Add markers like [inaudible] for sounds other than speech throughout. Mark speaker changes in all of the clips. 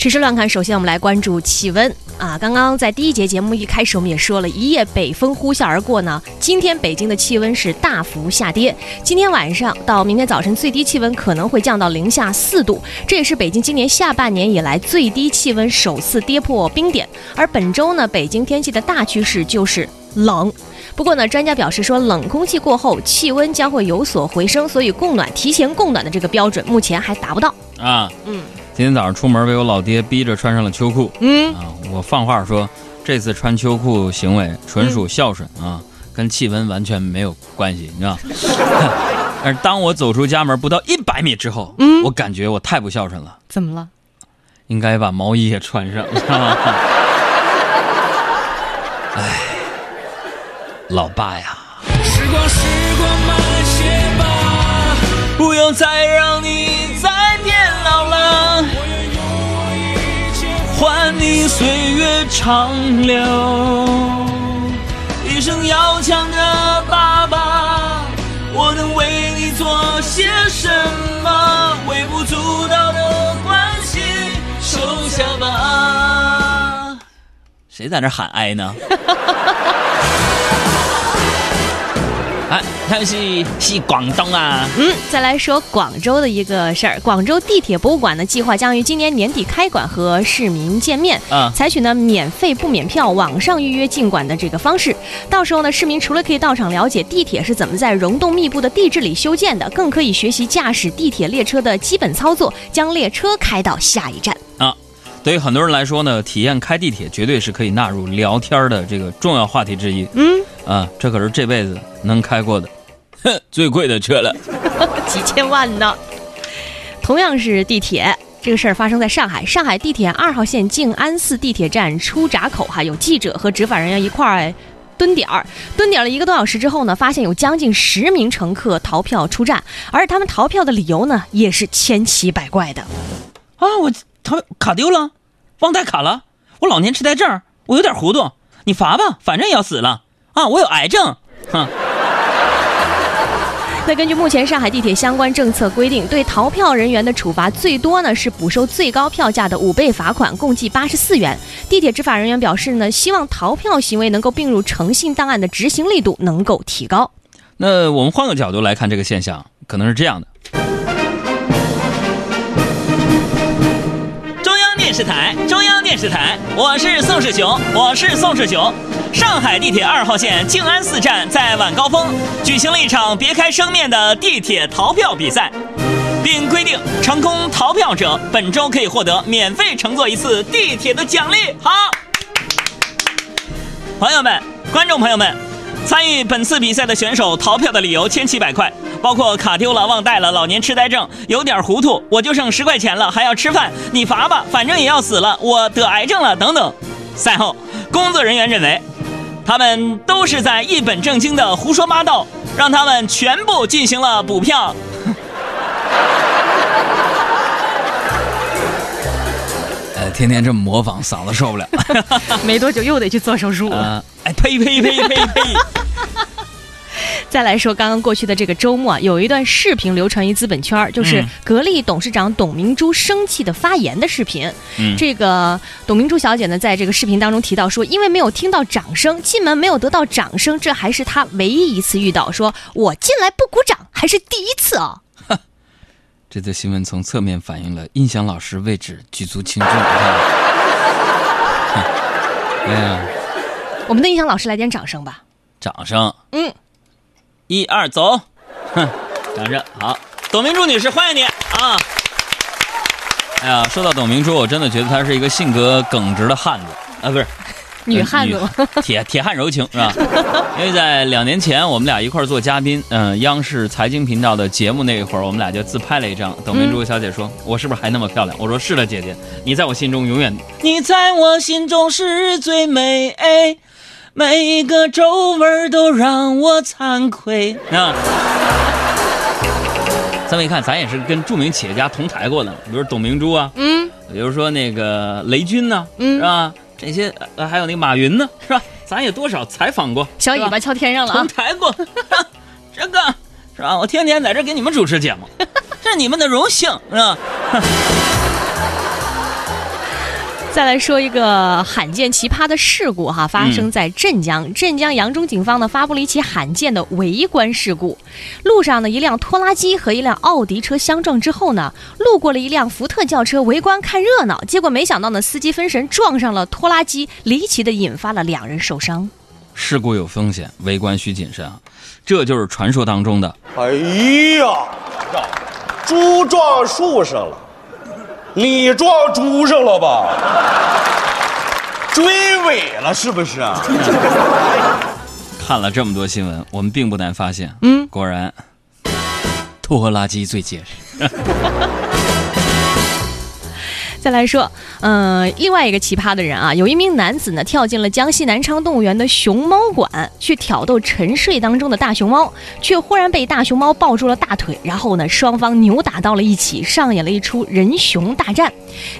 Speaker 1: 时事乱看，首先我们来关注气温啊。刚刚在第一节节目一开始，我们也说了一夜北风呼啸而过呢。今天北京的气温是大幅下跌，今天晚上到明天早晨最低气温可能会降到零下四度，这也是北京今年下半年以来最低气温首次跌破冰点。而本周呢，北京天气的大趋势就是冷。不过呢，专家表示说，冷空气过后气温将会有所回升，所以供暖提前供暖的这个标准目前还达不到
Speaker 2: 啊。嗯。今天早上出门被我老爹逼着穿上了秋裤。嗯啊，我放话说，这次穿秋裤行为纯属孝顺啊，跟气温完全没有关系，你知道。[laughs] 但是当我走出家门不到一百米之后，嗯，我感觉我太不孝顺了。
Speaker 1: 怎么了？
Speaker 2: 应该把毛衣也穿上，知道吗？老爸呀。时光时光慢些吧，不用再让你再变老了。我愿用我一切换你岁月长流，一生要强的爸爸，我能为你做些什么？微不足道的关心，收下吧。谁在那喊哀呢？[laughs] 哎，他是是广东啊。
Speaker 1: 嗯，再来说广州的一个事儿。广州地铁博物馆呢，计划将于今年年底开馆和市民见面。啊，采取呢免费不免票、网上预约进馆的这个方式。到时候呢，市民除了可以到场了解地铁是怎么在溶洞密布的地质里修建的，更可以学习驾驶地铁列车的基本操作，将列车开到下一站。
Speaker 2: 啊。对于很多人来说呢，体验开地铁绝对是可以纳入聊天的这个重要话题之一。嗯，啊，这可是这辈子能开过的 [laughs] 最贵的车了，[laughs]
Speaker 1: 几千万呢。同样是地铁，这个事儿发生在上海，上海地铁二号线静安寺地铁站出闸口，哈，有记者和执法人员一块儿蹲点儿，蹲点儿了一个多小时之后呢，发现有将近十名乘客逃票出站，而他们逃票的理由呢，也是千奇百怪的。
Speaker 2: 啊，我。他卡丢了，忘带卡了。我老年痴呆症，我有点糊涂。你罚吧，反正也要死了啊！我有癌症。哼。[laughs]
Speaker 1: 那根据目前上海地铁相关政策规定，对逃票人员的处罚最多呢是补收最高票价的五倍罚款，共计八十四元。地铁执法人员表示呢，希望逃票行为能够并入诚信档案的执行力度能够提高。
Speaker 2: 那我们换个角度来看这个现象，可能是这样的。电视台，中央电视台，我是宋世雄，我是宋世雄。上海地铁二号线静安寺站在晚高峰举行了一场别开生面的地铁逃票比赛，并规定成功逃票者本周可以获得免费乘坐一次地铁的奖励。好，朋友们，观众朋友们。参与本次比赛的选手逃票的理由千奇百怪，包括卡丢了、忘带了、老年痴呆症、有点糊涂、我就剩十块钱了还要吃饭，你罚吧，反正也要死了，我得癌症了等等。赛后，工作人员认为，他们都是在一本正经的胡说八道，让他们全部进行了补票。天天这么模仿，嗓子受不了，[laughs]
Speaker 1: 没多久又得去做手术。[laughs]
Speaker 2: 哎呸呸呸呸呸！[laughs]
Speaker 1: 再来说刚刚过去的这个周末，有一段视频流传于资本圈，就是格力董事长董明珠生气的发言的视频。嗯，这个董明珠小姐呢，在这个视频当中提到说，因为没有听到掌声，进门没有得到掌声，这还是她唯一一次遇到，说我进来不鼓掌还是第一次啊。
Speaker 2: 这则新闻从侧面反映了音响老师位置举足轻重。[laughs] 哎呀。
Speaker 1: 我们的音响老师来点掌声吧！
Speaker 2: 掌声，嗯，一二走，哼，掌声好，董明珠女士欢迎你啊！哎呀，说到董明珠，我真的觉得她是一个性格耿直的汉子啊，不是
Speaker 1: 女汉子吗？
Speaker 2: 铁铁汉柔情是吧？[laughs] 因为在两年前我们俩一块做嘉宾，嗯，央视财经频道的节目那一会儿，我们俩就自拍了一张。董明珠小姐说：“我是不是还那么漂亮？”我说：“是的，姐姐，你在我心中永远，你在我心中是最美。”每一个皱纹都让我惭愧啊！这么一看，咱也是跟著名企业家同台过的，比如董明珠啊，嗯，比如说那个雷军呢，
Speaker 1: 嗯
Speaker 2: 是吧？这些呃还有那个马云呢，是吧？咱也多少采访过，
Speaker 1: 小尾巴翘天上了啊
Speaker 2: 同！台过，[laughs] 这个是吧？我天天在这给你们主持节目，[laughs] 这是你们的荣幸，是吧？
Speaker 1: 再来说一个罕见奇葩的事故哈，发生在镇江。镇江扬中警方呢发布了一起罕见的围观事故。路上呢，一辆拖拉机和一辆奥迪车相撞之后呢，路过了一辆福特轿车围观看热闹，结果没想到呢，司机分神撞上了拖拉机，离奇的引发了两人受伤。
Speaker 2: 事故有风险，围观需谨慎啊！这就是传说当中的
Speaker 3: 哎呀，猪撞树上了，你撞猪上了吧？追尾了是不是啊？
Speaker 2: 看了这么多新闻，我们并不难发现，
Speaker 1: 嗯，
Speaker 2: 果然拖拉机最结实。
Speaker 1: 再来说，嗯、另外一个奇葩的人啊，有一名男子呢跳进了江西南昌动物园的熊猫馆，去挑逗沉睡当中的大熊猫，却忽然被大熊猫抱住了大腿，然后呢双方扭打到了一起，上演了一出人熊大战。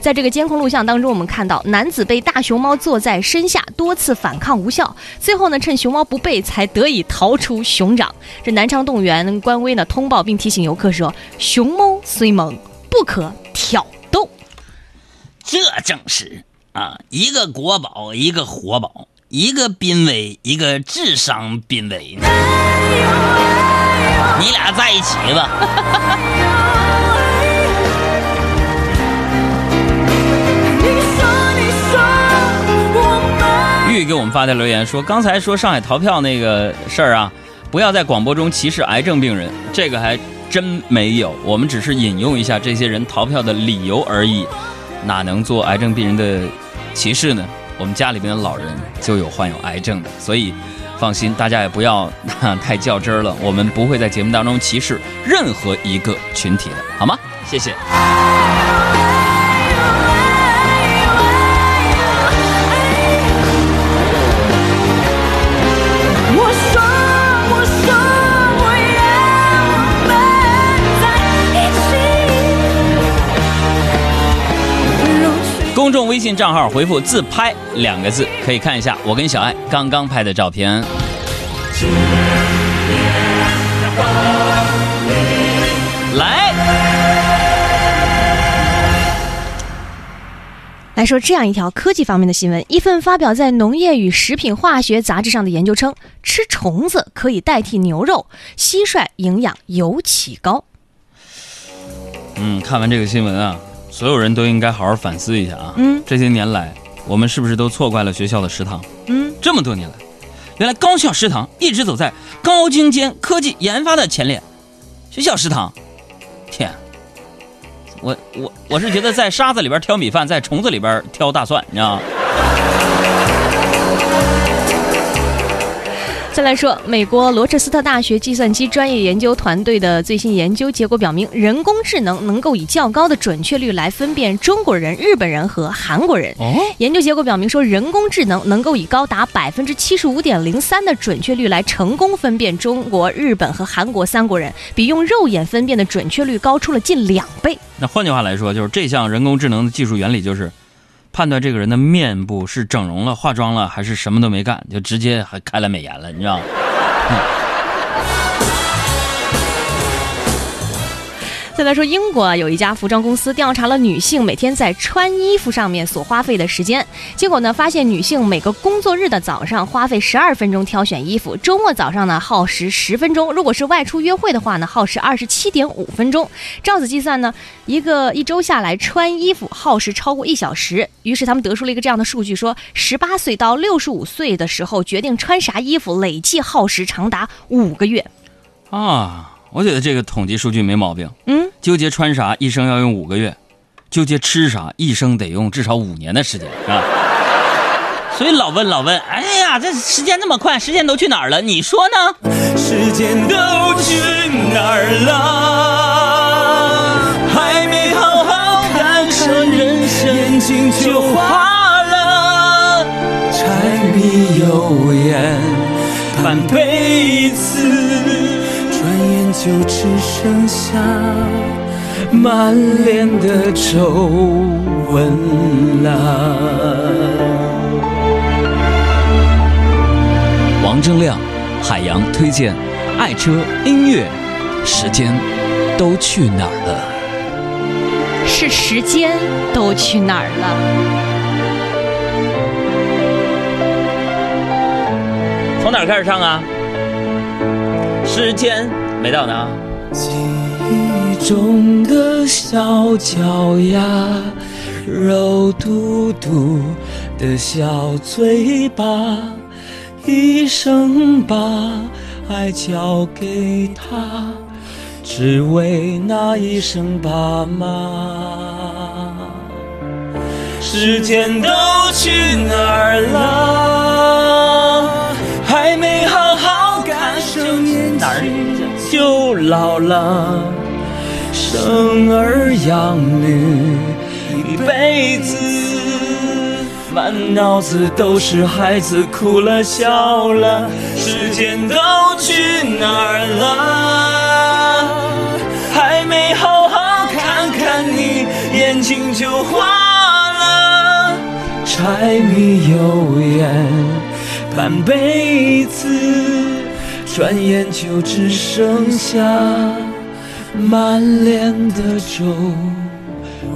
Speaker 1: 在这个监控录像当中，我们看到男子被大熊猫坐在身下，多次反抗无效，最后呢趁熊猫不备，才得以逃出熊掌。这南昌动物园官微呢通报并提醒游客说，熊猫虽萌，不可挑。
Speaker 2: 这正是啊，一个国宝，一个活宝，一个濒危，一个智商濒危。你俩在一起吧。玉给我们发的留言说，刚才说上海逃票那个事儿啊，不要在广播中歧视癌症病人，这个还真没有，我们只是引用一下这些人逃票的理由而已，哪能做癌症病人的歧视呢？我们家里边的老人就有患有癌症的，所以放心，大家也不要 [laughs] 太较真儿了，我们不会在节目当中歧视任何一个群体的，好吗？谢谢。信账号回复“自拍”两个字，可以看一下我跟小爱刚刚拍的照片。来，
Speaker 1: 来说这样一条科技方面的新闻：一份发表在《农业与食品化学杂志》上的研究称，吃虫子可以代替牛肉，蟋蟀营养尤其高。
Speaker 2: 嗯，看完这个新闻啊，所有人都应该好好反思一下啊。
Speaker 1: 嗯
Speaker 2: 这些年来，我们是不是都错怪了学校的食堂？
Speaker 1: 嗯，
Speaker 2: 这么多年来，原来高校食堂一直走在高精尖科技研发的前列。学校食堂，天，我我我是觉得在沙子里边挑米饭，在虫子里边挑大蒜，你知道吗？
Speaker 1: 再来说，美国罗彻斯特大学计算机专业研究团队的最新研究结果表明，人工智能能够以较高的准确率来分辨中国人、日本人和韩国人。
Speaker 2: 哦，
Speaker 1: 研究结果表明说，人工智能能够以高达百分之七十五点零三的准确率来成功分辨中国、日本和韩国三国人，比用肉眼分辨的准确率高出了近两倍。
Speaker 2: 那换句话来说，就是这项人工智能的技术原理就是。判断这个人的面部是整容了、化妆了，还是什么都没干，就直接还开了美颜了，你知道吗？
Speaker 1: 再来说，英国啊有一家服装公司调查了女性每天在穿衣服上面所花费的时间，结果呢，发现女性每个工作日的早上花费十二分钟挑选衣服，周末早上呢耗时十分钟，如果是外出约会的话呢，耗时二十七点五分钟。照此计算呢，一个一周下来穿衣服耗时超过一小时。于是他们得出了一个这样的数据，说十八岁到六十五岁的时候决定穿啥衣服，累计耗时长达五个月。
Speaker 2: 啊，我觉得这个统计数据没毛病。
Speaker 1: 嗯，
Speaker 2: 纠结穿啥一生要用五个月，纠结吃啥一生得用至少五年的时间啊。[laughs] 所以老问老问，哎呀，这时间那么快，时间都去哪儿了？你说呢？时间都去哪儿了？还没好好感受人生，眼睛就花了。柴米油盐半辈子。就只剩下满脸的皱纹。了。
Speaker 4: 王铮亮，海洋推荐，爱车音乐，时间都去哪儿了？
Speaker 1: 是时间都去哪儿了？
Speaker 5: 从哪儿开始唱啊？时间没到呢。
Speaker 2: 记忆中的小脚丫，肉嘟嘟的小嘴巴，一生把爱交给他，只为那一声爸妈。时间都去哪儿了？老了，生儿养女一辈子，满脑子都是孩子哭了笑了，时间都去哪儿了？还没好好看看你，眼睛就花了。柴米油盐半辈子，转眼就只剩下满脸的皱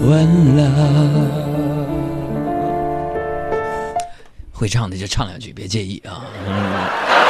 Speaker 2: 纹了。
Speaker 4: 会唱的就唱两句，别介意啊。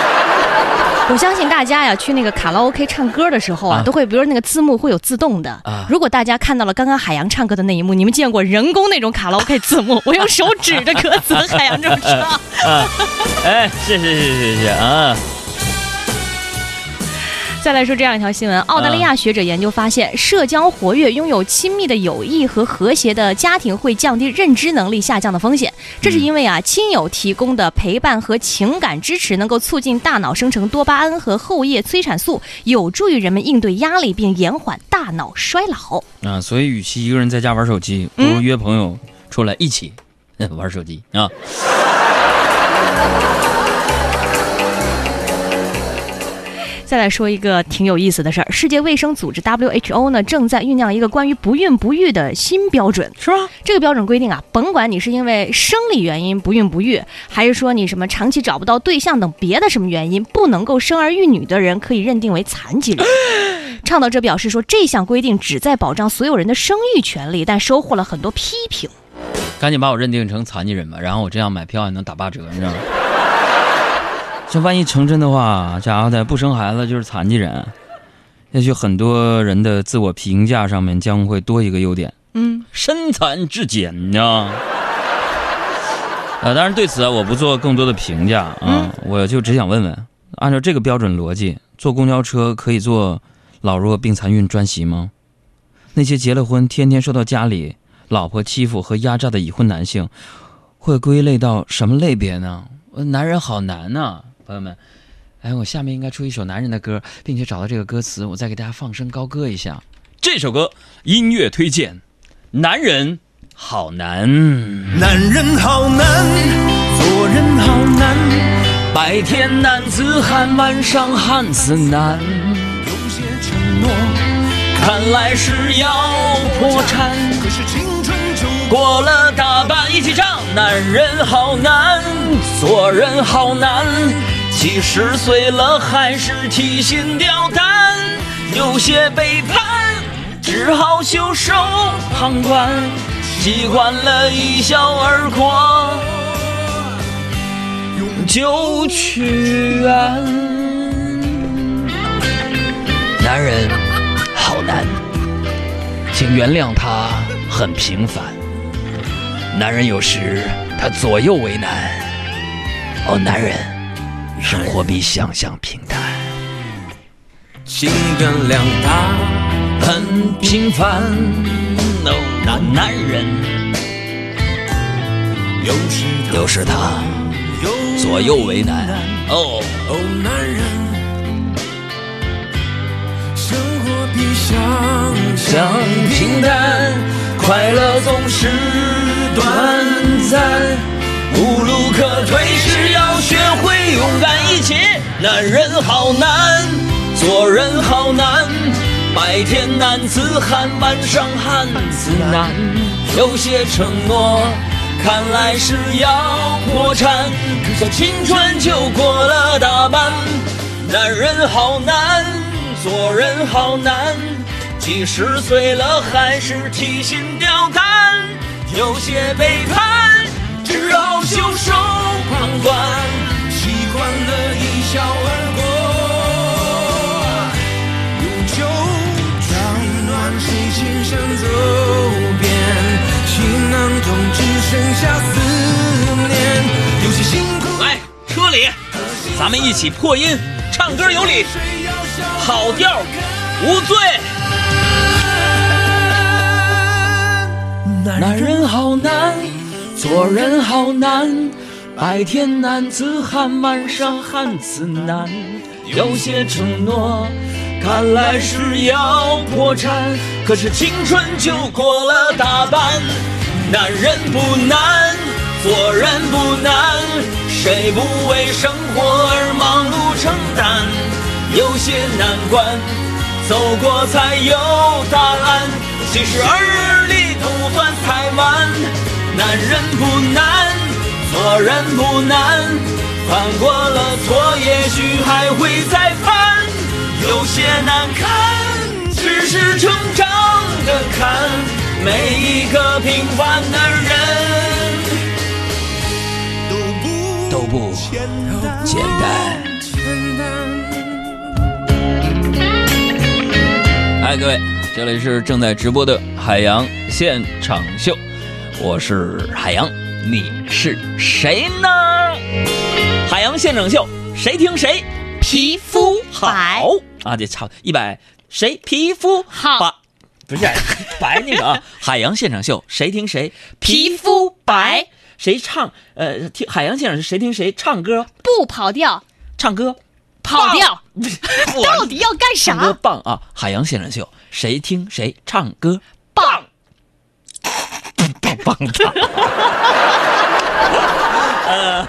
Speaker 4: [laughs]
Speaker 1: 我相信大家呀，去那个卡拉 OK 唱歌的时候啊，
Speaker 4: 啊
Speaker 1: 都会，比如那个字幕会有自动的。
Speaker 4: 啊
Speaker 1: 如果大家看到了刚刚海洋唱歌的那一幕，你们见过人工那种卡拉 OK 字幕？我用手指着 [laughs] 歌词，海洋这么唱。
Speaker 5: 哎，是是是是是啊，
Speaker 1: 再来说这样一条新闻：澳大利亚学者研究发现，社交活跃、拥有亲密的友谊和和谐的家庭会降低认知能力下降的风险。这是因为啊，亲友提供的陪伴和情感支持能够促进大脑生成多巴胺和后叶催产素，有助于人们应对压力并延缓大脑衰老。
Speaker 4: 啊，所以与其一个人在家玩手机，不如约朋友出来一起呃 [laughs] 玩手机啊。[laughs]
Speaker 1: 再来说一个挺有意思的事儿，世界卫生组织 WHO 呢正在酝酿一个关于不孕不育的新标准，
Speaker 5: 是吧？
Speaker 1: 这个标准规定啊，甭管你是因为生理原因不孕不育，还是说你什么长期找不到对象等别的什么原因不能够生儿育女的人，可以认定为残疾人。[laughs] 倡导者表示说，这项规定旨在保障所有人的生育权利，但收获了很多批评。
Speaker 4: 赶紧把我认定成残疾人吧，然后我这样买票还能打八折，你知道吗？这万一成真的话，家伙的不生孩子就是残疾人，也许很多人的自我评价上面将会多一个优点，
Speaker 1: 嗯，
Speaker 4: 身残志坚呢。呃，当然对此啊，我不做更多的评价啊，我就只想问问，按照这个标准逻辑，坐公交车可以坐老弱病残孕专席吗？那些结了婚、天天受到家里老婆欺负和压榨的已婚男性，会归类到什么类别呢？呃男人好难呐、朋友们。哎，我下面应该出一首男人的歌，并且找到这个歌词，我再给大家放声高歌一下。这首歌音乐推荐：男人好难。
Speaker 2: 男人好难，做人好难，白天男子汉，晚上汉子难。有些承诺看来是要破产，可是青春就过了大半，一起唱。男人好难，做人好难，几十岁了还是提心吊胆，有些背叛。只好袖手旁观，习惯了一笑而过，用酒去安。
Speaker 4: 男人好难，请原谅他很平凡。男人有时他左右为难。哦，男人，生活比想象平淡。
Speaker 2: 请原谅他很平凡。哦，那男人有时
Speaker 4: 有时他左右为难。哦，
Speaker 2: 哦，男人，生活比想象平淡，快乐总是短暂，无路可退时要学会勇敢。起，男人好难，做人好难，白天男子汉，晚上汉子难。有些承诺看来是要破产，可青春就过了大半。男人好难，做人好难，几十岁了还是提心吊胆。有些背叛，只好袖手旁观，习惯了一笑而过。如旧长暖，谁牵绳走遍？行囊中只剩下思念。有些辛苦，
Speaker 6: 来，车里，咱们一起破音，唱歌有理，好调，无罪。
Speaker 2: 男人好难，做人好难，白天男子汉，晚上汉子难。有些承诺看来是要破产，可是青春就过了大半。男人不难，做人不难，谁不为生活而忙碌承担？有些难关，走过才有答案。其实儿女不算太晚，男人不难，做人不难，犯过了错，也许还会再犯。有些难堪，只是成长的坎。每一个平凡的人都不简单。嗨，各位，这里是正在直播的海洋现场秀，我是海洋，你是谁呢？海洋现场秀，谁听谁
Speaker 1: 皮肤
Speaker 2: 好
Speaker 1: 白
Speaker 2: 啊！这操一百，谁皮肤
Speaker 1: 好
Speaker 2: 白？不是白那个啊！[laughs] 海洋现场秀，谁听谁
Speaker 1: 皮肤白，
Speaker 2: 谁唱？呃，听海洋现场是谁听谁唱歌？
Speaker 1: 不跑调，
Speaker 2: 唱歌
Speaker 1: 跑调，[laughs] 到底要干啥
Speaker 2: 唱歌？棒啊！海洋现场秀，谁听谁唱歌
Speaker 1: 棒！
Speaker 2: 棒棒的。[laughs] 呃，